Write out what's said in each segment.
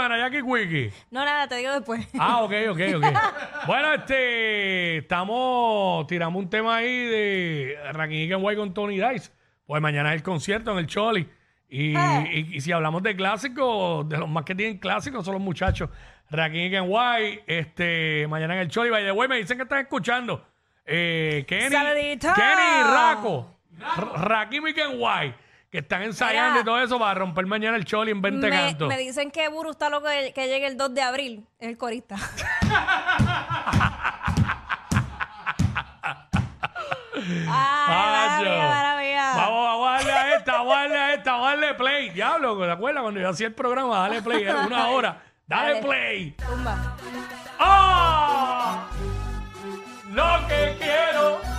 pana, Jackie Quickie? No, nada, te digo después. Ah, ok, ok, ok. bueno, este, estamos, tiramos un tema ahí de Rakim White con Tony Dice. Pues mañana es el concierto en el Choli. Y, y- y si hablamos de clásicos, de los más que tienen clásicos son los muchachos. Rakim White, este, mañana en el Choli. By the way, me dicen que están escuchando. Eh, Kenny, Saludito. Kenny y Raco. Rakim y White, que están ensayando Mira. y todo eso para romper mañana el Choli en 20 me, cantos. me dicen que Buru está loco que, que llegue el 2 de abril. El corista. Ay, Macho. maravilla, maravilla. Vamos, vamos a darle a esta, vamos a darle a esta, vamos a darle play. Diablo, ¿te acuerdas cuando yo hacía el programa? Dale play, era una hora. Dale, Dale. play. Tumba. ¡Ah! Lo que quiero.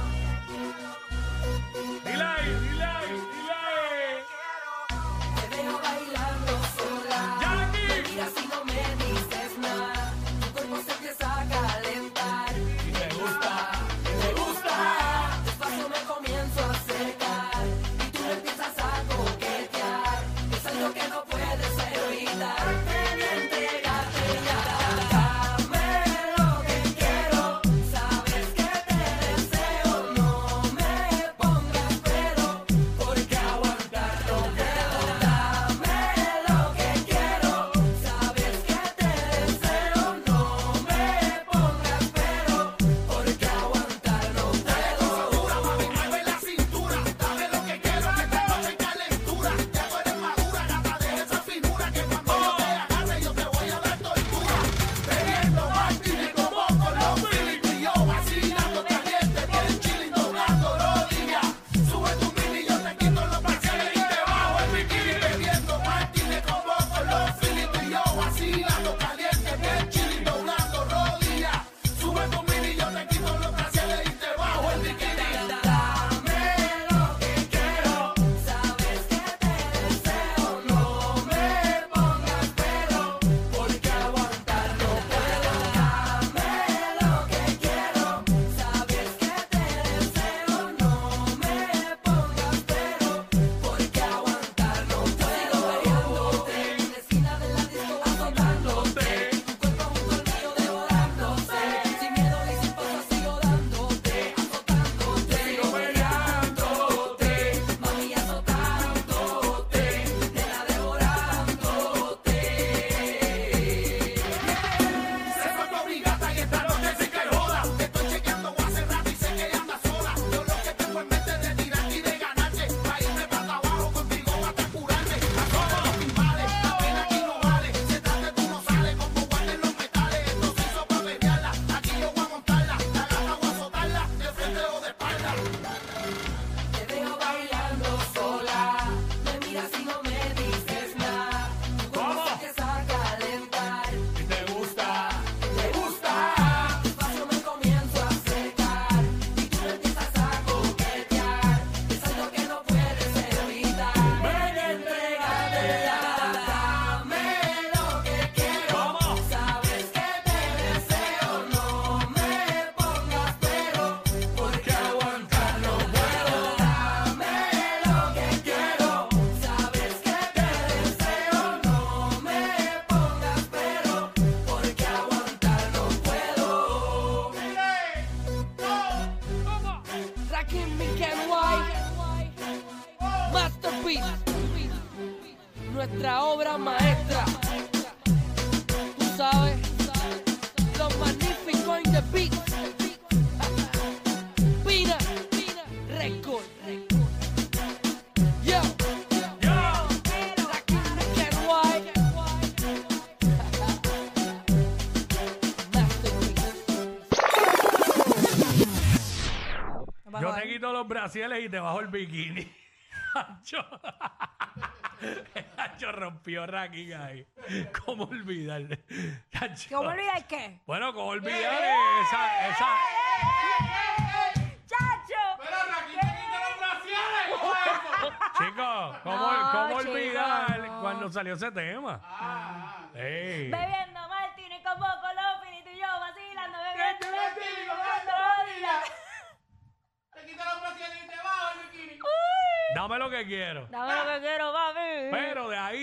Quito los brasiles y te bajo el bikini. Hacho. Rompió Rakim ahí. ¿Cómo olvidarle? ¿Cómo olvidar qué? Bueno, ¿cómo olvidarle esa, esa? ¡Chacho! Chicos, ¿cómo, No, cómo chico, olvidar no. cuando salió ese tema? Ey. Bebiendo martini con poco los finitos y yo vacilando, bebiendo martini con poco Dame lo que quiero. Dame lo que quiero, papi. Pero de ahí,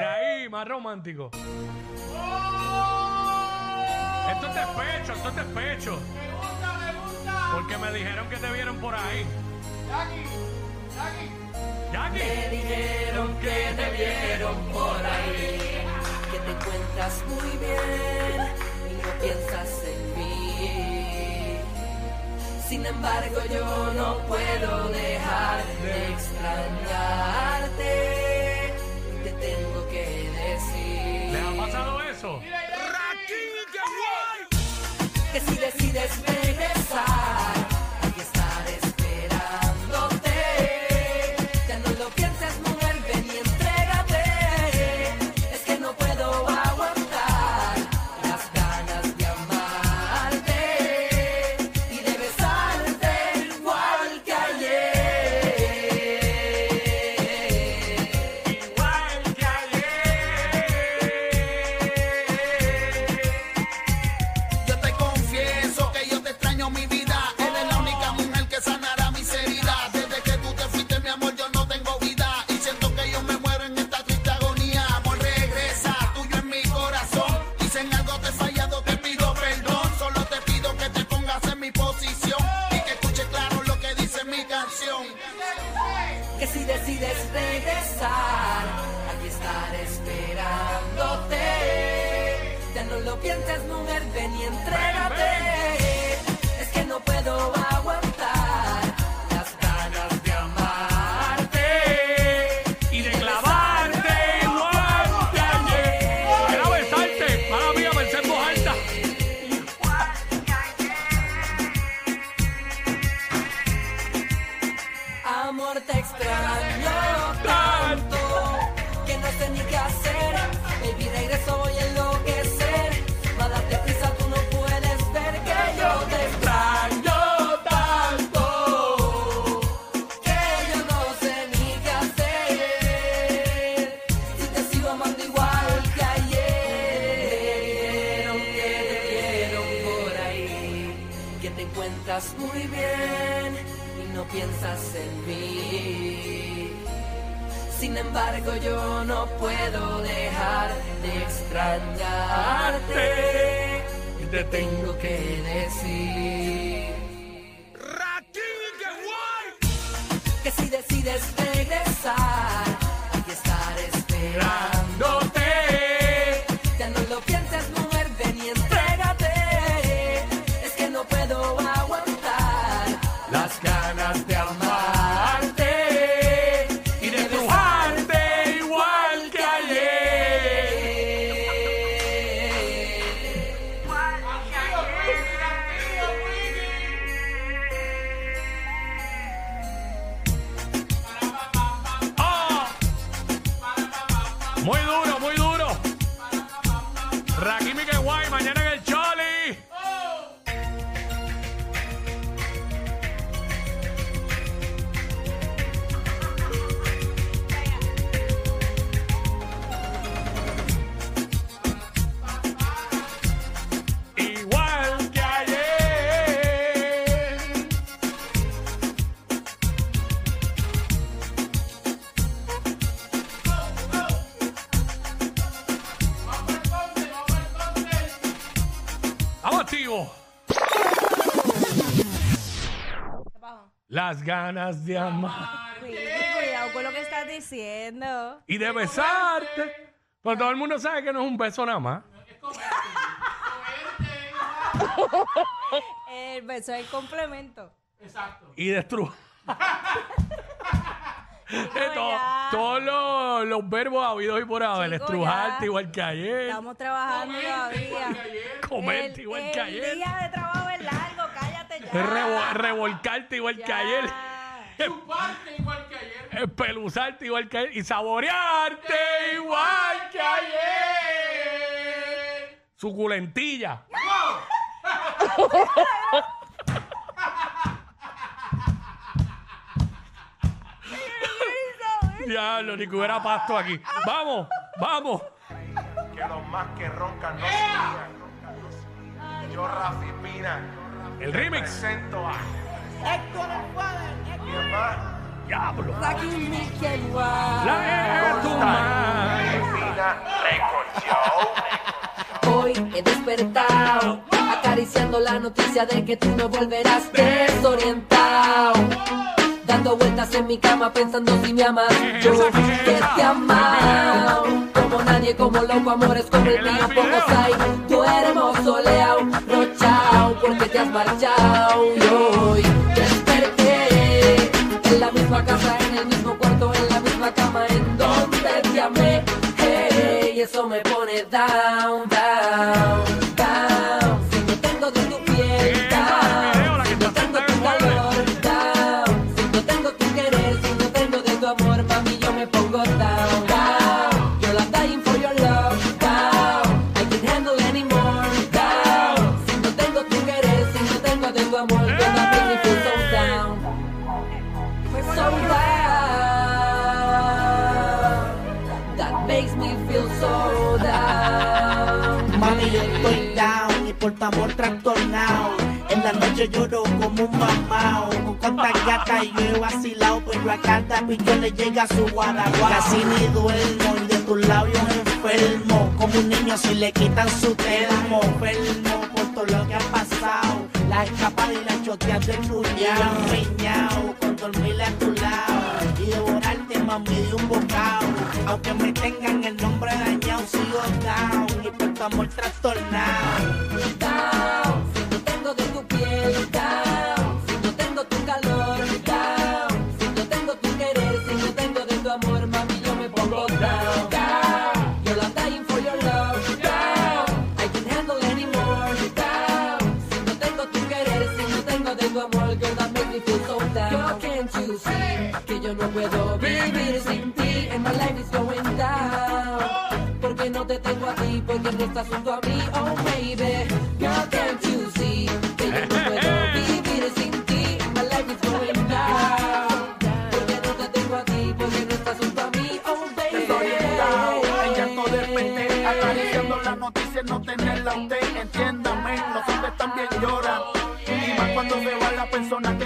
De ahí, más romántico. Esto es despecho, esto es despecho. Me gusta, me gusta. Porque me dijeron que te vieron por ahí. Jackie, Jackie. Jackie. dijeron que te vieron por ahí, que te encuentras muy bien y no piensas en mí. Sin embargo, yo no puedo dejar de extrañarte. Te tengo que decir ¿Le ha pasado eso? que si decides regresar, te Tengo que decir que si decides regresar, aquí estaré esperándote. Ya no lo pienses, mujer, ven y entrégate. Es que no puedo aguantar las ganas de amarte activo. Las ganas de amar Cuidado, cuidado con lo que estás diciendo. y de besarte. Pero todo el mundo sabe que no es un beso nada más. El beso es el complemento. Y destruir. ya. todos los, los verbos habidos y por haber. Chico, Estrujarte ya. igual que ayer. Estamos trabajando todavía. Comerte El- igual que El ayer. día de trabajo es largo, cállate ya. revo- revolcarte igual que Ya. ayer. Parte igual que ayer. Espeluzarte igual que ayer. Y saborearte igual que ayer. Suculentilla. Diablo, ni que hubiera pasto aquí. Vamos, vamos. que los más que roncan no se. Yo, Rafi Pina, El remix. presento a mi hermano. Diablo. La es tu madre. Pina Record Show. Hoy he despertado acariciando la noticia de que tú no volverás desorientado. Dando vueltas en mi cama pensando si me amas. Yo que te amado. Como nadie, como loco, amores como el mío, pocos hay. Duermo soleado, rochao, porque te has marchado. Y hoy desperté en la misma casa, en el mismo cuarto, en la misma cama, en donde te amé. Hey, y eso me pone down, down, down. Amor trastornado. En la noche lloro como un mamao. Con cuantas gatas yo he vacilado, pero a cada pillo le llega su guaraguao. Casi ni duermo y de tus labios enfermo. Como un niño si le quitan su termo. Enfermo por todo lo que ha pasado. La escapada y la choteas de cuñado. Empeñado con dormir a tu lado. Y devorarte, mami, de un bocado. Aunque me tengan el nombre dañado, sigo down. Y por tu amor trastornado. A ti, porque no estás junto a mí, oh baby. Girl, can't you see que yo no puedo vivir sin ti? My life is going down. Porque no te tengo a ti, porque no estás junto a mí, oh baby. Estoy down, en llanto de repente, acariciando la noticia, no tenerla a usted, entiéndame, los hombres también lloran. Y más cuando se va la persona que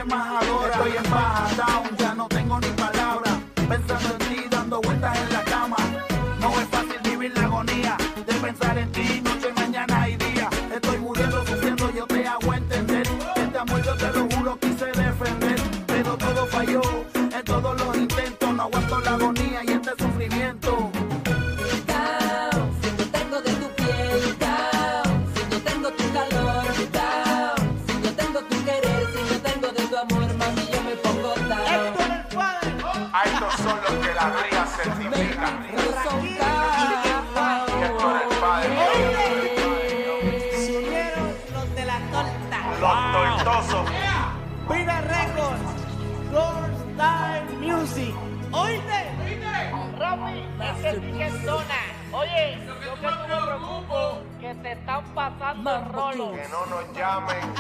es es zona. Oye, yo que tú me preocupo que te están pasando el rolo. Que no nos llamen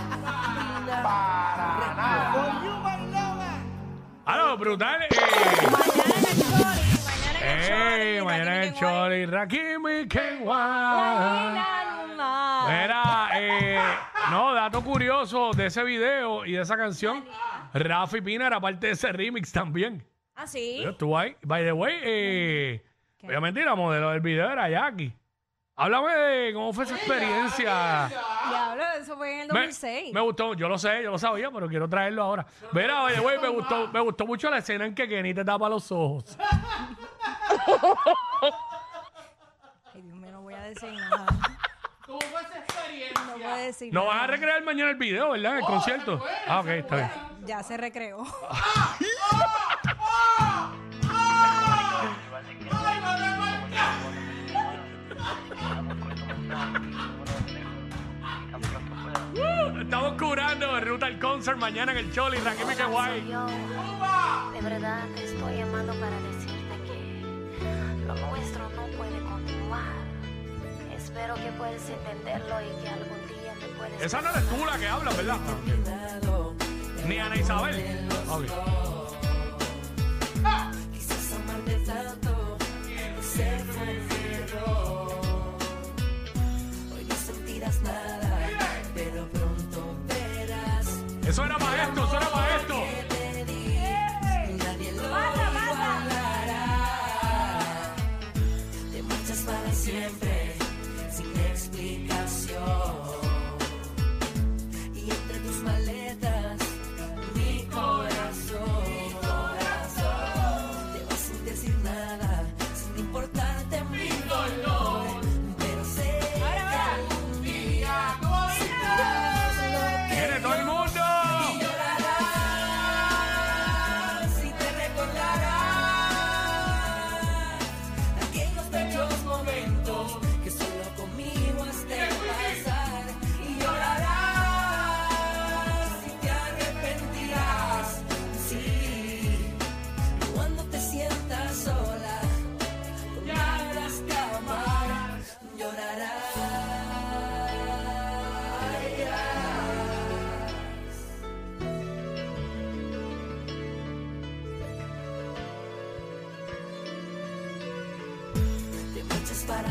para nada. Ah, no, brutal. eh. Mañana en el Choli, mañana en el Ey, mañana en el Choli, Rakimi Kenwa. Mañana. Mira, eh, no, dato curioso de ese video y de esa canción. Rafi Pina era parte de ese remix también. Ah, sí. Yo estuve ahí. By the way, eh, obviamente la modelo del video era Jackie. Háblame de cómo fue esa experiencia. Diablo, eso fue en el Me, 2006. me gustó, yo lo sé, yo lo sabía, pero quiero traerlo ahora. Mira, by the way, me gustó, me gustó mucho la escena en que Kenny te tapa los ojos. Ay, Dios mío, no voy a decir nada. ¿Cómo fue esa experiencia? No voy a decir No vas a recrear mañana el video, ¿verdad? En el concierto. Ah, ok, está bien. Ya se recreó. Estamos curando Ruta al concert mañana en el Choli, Rakimi que guay. Soy yo. De verdad te estoy llamando para decirte que lo nuestro no puede continuar. Espero que puedas entenderlo y que algún día me puedes... Esa no eres tú la que habla, ¿verdad? Ni Ana Isabel. Ok. Eso era para esto, eso era para esto.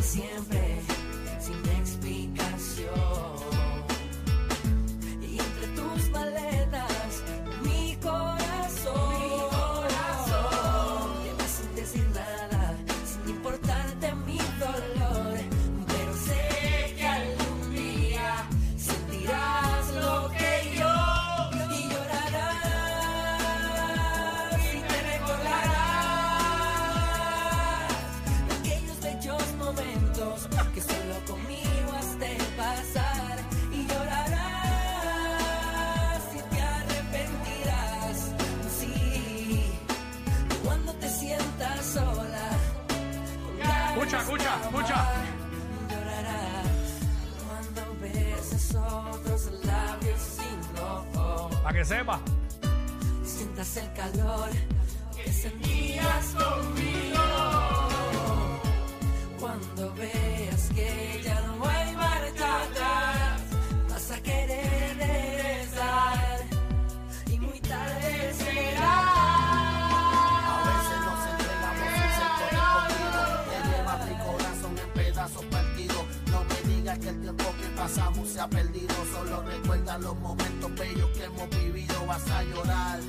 siempre. escucha, escucha. Para que sepa. Sientas el calor que sentías. perdido. Solo recuerda los momentos bellos que hemos vivido. Vas a llorar.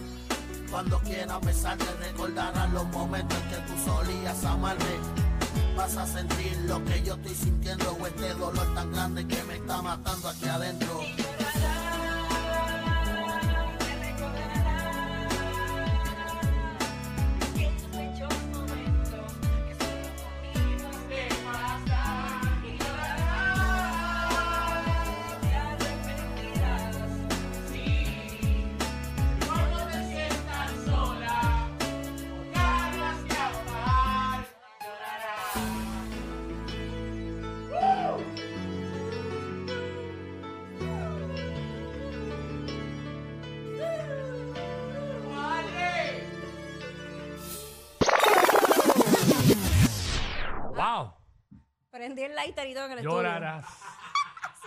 Cuando quieras besarte, recordarás los momentos en que tú solías amarme. Vas a sentir lo que yo estoy sintiendo. O este dolor tan grande que me está matando aquí adentro. lighter y todo en el Llorarás.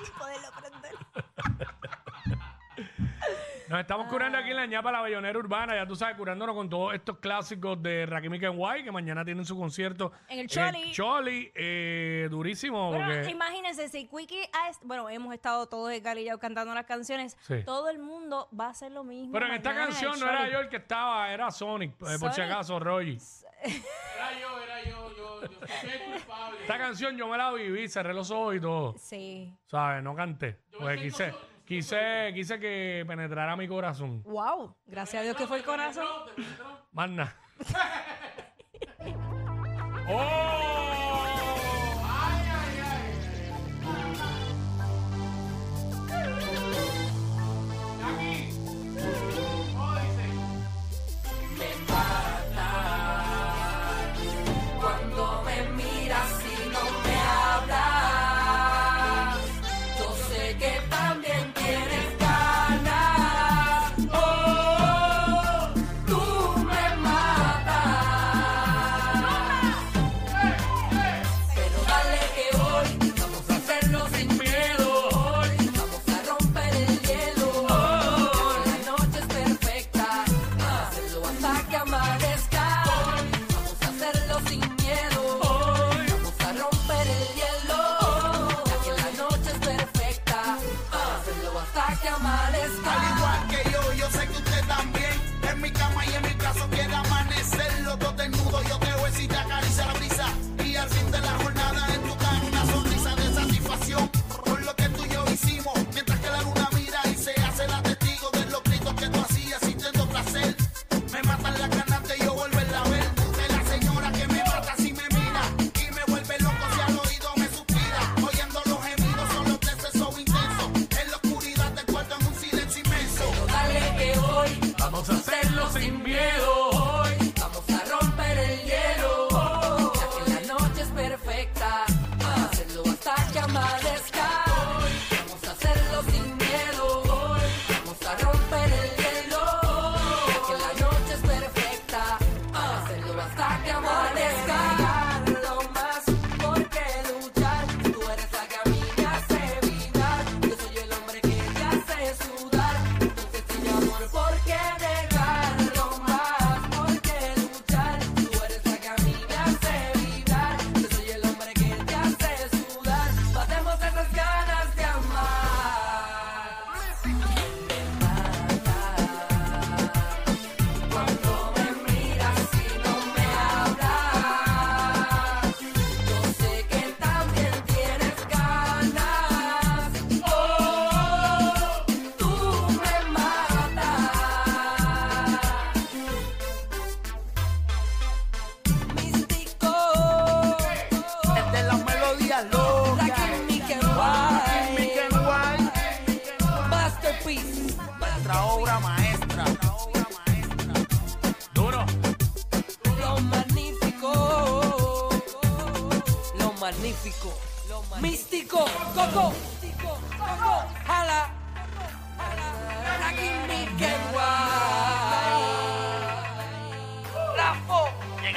Nos estamos curando aquí en la ñapa la Bayonera Urbana, ya tú sabes, curándonos con todos estos clásicos de Rakim y que mañana tienen su concierto. En el eh, Choli. Choli, eh, durísimo. Bueno, porque- imagínense, si Quickie ha est- Bueno, hemos estado todos encarillados cantando las canciones. Todo el mundo va a hacer lo mismo. Pero en esta canción no era yo el que estaba, era Sonic, eh, por si acaso, Roy. Era yo, era esta canción yo me la viví, cerré los ojos y todo. Sí. ¿Sabes? No canté. Pues quise, quise, quise que penetrara mi corazón. Wow, gracias a Dios que fue el corazón. Más nada. ¡Oh!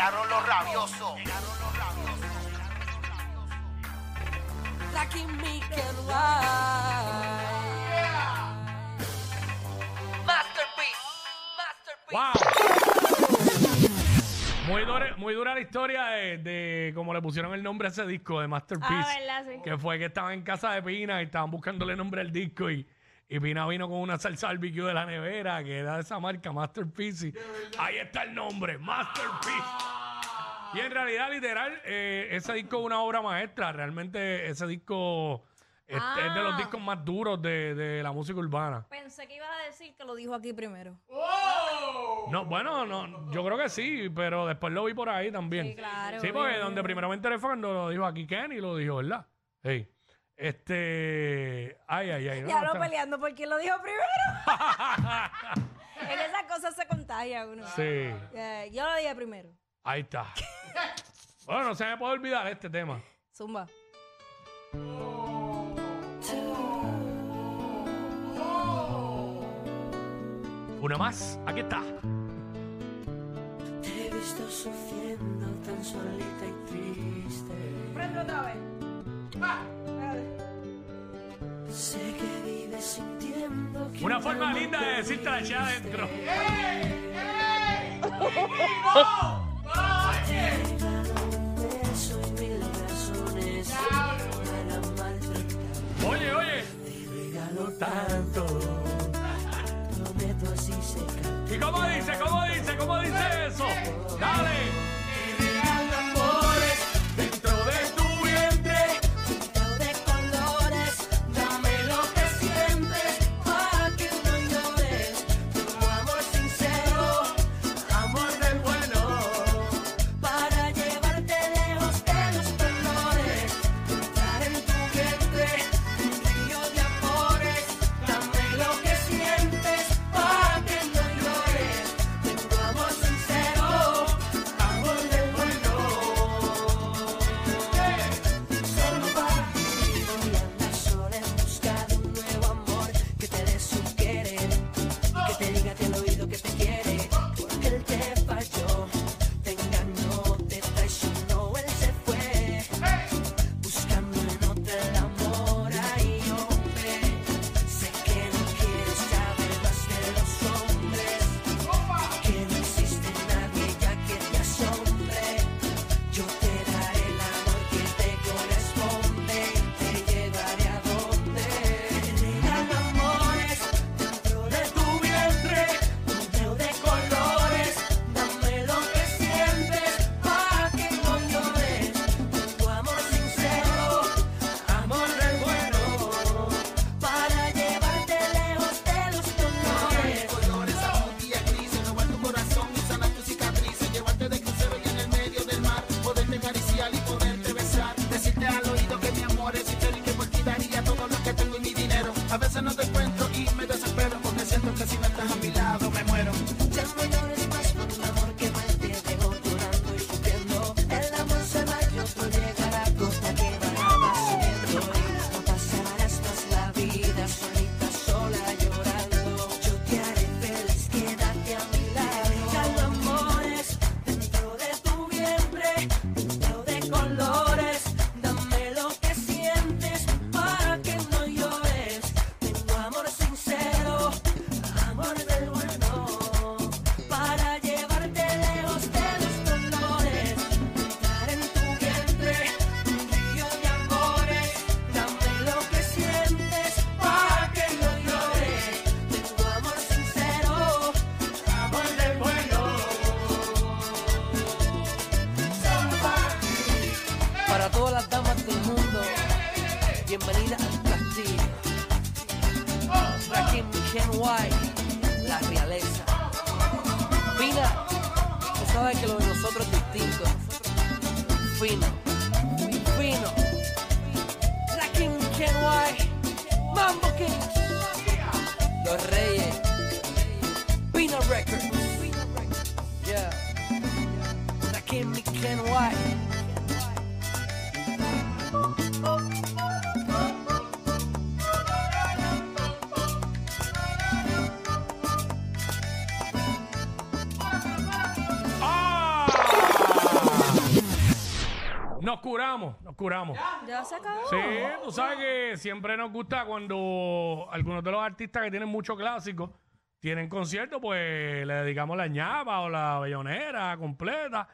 Llegaron los rabiosos. Rakim Mikel White. Masterpiece, masterpiece. Wow. Muy dura, muy dura la historia de, de cómo le pusieron el nombre a ese disco de Masterpiece. Ah, ¿verdad? Sí. Que fue que estaban en casa de Pina y estaban buscándole nombre al disco y, y Pina vino con una salsa barbecue de la nevera que era de esa marca Masterpiece. Y ahí está el nombre, Masterpiece. Y en realidad, literal, eh, ese disco es una obra maestra. Realmente ese disco es, es de los Ah. discos más duros de, de la música urbana. Pensé que ibas a decir que lo dijo aquí primero. No, bueno, no, yo creo que sí, pero después lo vi por ahí también. Sí, claro, Sí, porque obvio. donde primero me enteré fue cuando lo dijo aquí Kenny, lo dijo, ¿verdad? Sí. Este. Ay, ay, ay. no, ya lo está- peleando por quién lo dijo primero. en esas cosas se contagia uno. Sí, Eh, yo lo dije primero. Ahí está. bueno, no se me puede olvidar este tema. Zumba. Una más, aquí está. Te he visto sufriendo tan solita y triste. Prende otra vez. Sé que vives sintiendo que Una forma linda de decirte la allá adentro. un beso y Oye, oye. Regalo tanto, prometo así se. ¿Y? ¿Cómo dice? Bienvenida al castillo. Rakim Ken White, la realeza. Fina, tú sabes que lo de nosotros es distinto. Fino, fino. Rakim Ken White, Mambo Kings, los reyes. Pino Records, yeah. Rakim Ken White. Curamos, nos curamos. Ya se acabó. Sí, tú sabes que siempre nos gusta cuando algunos de los artistas que tienen mucho clásico tienen conciertos, pues le dedicamos la ñapa o la bellonera completa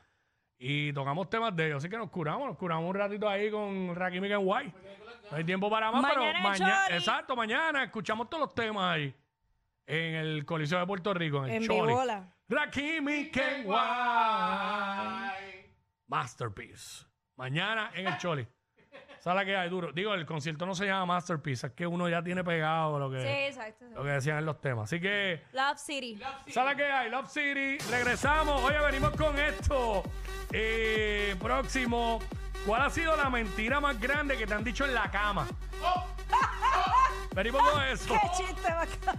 y tocamos temas de ellos. Así que nos curamos, nos curamos un ratito ahí con Rakim y White. No hay tiempo para más, Mañana pero mañana, exacto, mañana escuchamos todos los temas ahí en el Coliseo de Puerto Rico, en el En Choli. Masterpiece. Mañana en el Choli. ¿Sabes la que hay duro? Digo, el concierto no se llama Masterpiece, es que uno ya tiene pegado lo que, Sí, exacto. lo que decían en los temas. Así que, Love City. ¿sabes la que hay? Love City, regresamos. Oye, venimos con esto. Eh, próximo, ¿cuál ha sido la mentira más grande que te han dicho en la cama? Venimos con eso. Qué chiste bacán.